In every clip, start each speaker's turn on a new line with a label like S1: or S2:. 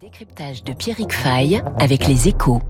S1: décryptage de Pierrick Fay avec les échos.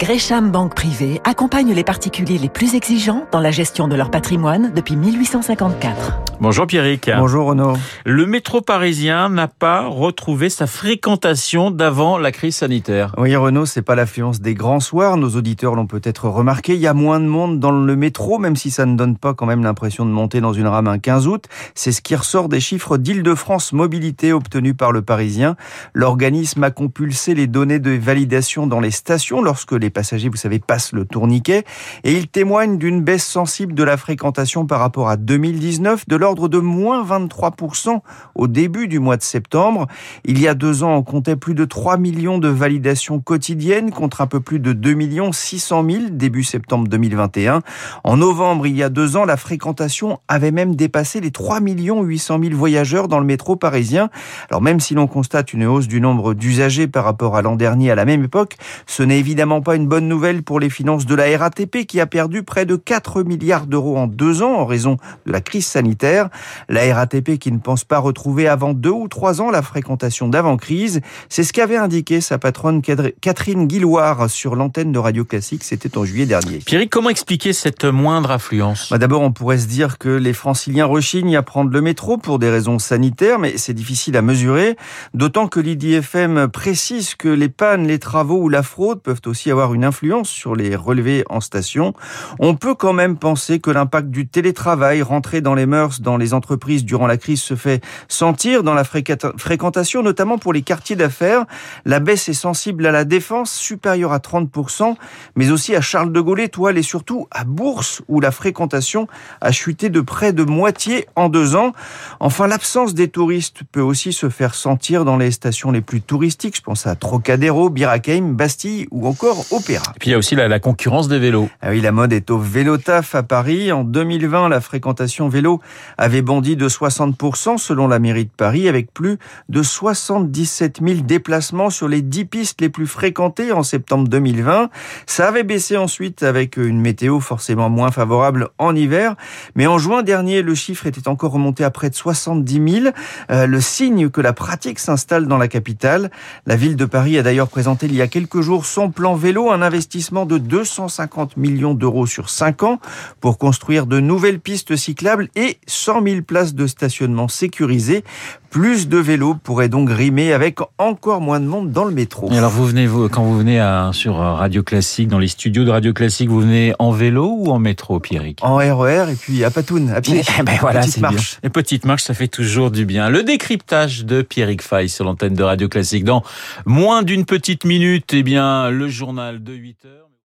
S2: Gresham Banque Privée accompagne les particuliers les plus exigeants dans la gestion de leur patrimoine depuis 1854.
S3: Bonjour Pierrick.
S4: Bonjour Renaud.
S3: Le métro parisien n'a pas retrouvé sa fréquentation d'avant la crise sanitaire.
S4: Oui Renaud, c'est pas l'affluence des grands soirs, nos auditeurs l'ont peut-être remarqué, il y a moins de monde dans le métro, même si ça ne donne pas quand même l'impression de monter dans une rame un 15 août. C'est ce qui ressort des chiffres d'Île-de-France Mobilité obtenus par le Parisien. L'organisme a compulsé les données de validation dans les stations lorsque les passagers, vous savez, passent le tourniquet et il témoigne d'une baisse sensible de la fréquentation par rapport à 2019 de l'ordre de moins 23% au début du mois de septembre. Il y a deux ans, on comptait plus de 3 millions de validations quotidiennes contre un peu plus de 2 millions 600 000 début septembre 2021. En novembre, il y a deux ans, la fréquentation avait même dépassé les 3 millions 800 000 voyageurs dans le métro parisien. Alors même si l'on constate une hausse du nombre d'usagers par rapport à l'an dernier à la même époque, ce n'est évidemment pas une bonne nouvelle pour les finances de la RATP qui a perdu près de 4 milliards d'euros en deux ans en raison de la crise sanitaire. La RATP qui ne pense pas retrouver avant deux ou trois ans la fréquentation d'avant-crise. C'est ce qu'avait indiqué sa patronne Catherine Guilloire sur l'antenne de Radio Classique. C'était en juillet dernier.
S3: Pierre, comment expliquer cette moindre affluence?
S4: Bah D'abord, on pourrait se dire que les franciliens rechignent à prendre le métro pour des raisons sanitaires, mais c'est difficile à mesurer. D'autant que l'IDFM précise que les pannes, les travaux ou la fraude peuvent aussi avoir une influence sur les relevés en station. On peut quand même penser que l'impact du télétravail rentré dans les mœurs dans les entreprises durant la crise se fait sentir dans la fréquentation, notamment pour les quartiers d'affaires. La baisse est sensible à la défense, supérieure à 30%, mais aussi à Charles de Gaulle, Étoile et surtout à Bourse, où la fréquentation a chuté de près de moitié en deux ans. Enfin, l'absence des touristes peut aussi se faire sentir dans les stations les plus touristiques. Je pense à Trocadéro, Birakeim, Bastille ou encore Opéra.
S3: Et puis il y a aussi la, la concurrence des vélos.
S4: Ah oui, la mode est au vélo taf à Paris. En 2020, la fréquentation vélo avait bondi de 60% selon la mairie de Paris, avec plus de 77 000 déplacements sur les 10 pistes les plus fréquentées en septembre 2020. Ça avait baissé ensuite avec une météo forcément moins favorable en hiver, mais en juin dernier, le chiffre était encore remonté à près de 70 000, euh, le signe que la pratique s'installe dans la capitale. La ville de Paris a d'ailleurs présenté il y a quelques jours son plan vélo, un investissement de 250 millions d'euros sur 5 ans pour construire de nouvelles pistes cyclables et 100 000 places de stationnement sécurisées. Plus de vélos pourraient donc rimer avec encore moins de monde dans le métro.
S3: Et alors vous venez vous, quand vous venez à, sur Radio Classique, dans les studios de Radio Classique, vous venez en vélo ou en métro, Pierrick?
S4: En RER et puis à Patoun, à pied.
S3: Eh ben voilà, petite marche. Et petite marche, ça fait toujours du bien. Le décryptage de Pierrick Fay sur l'antenne de Radio Classique. Dans moins d'une petite minute, eh bien, le journal de 8 heures.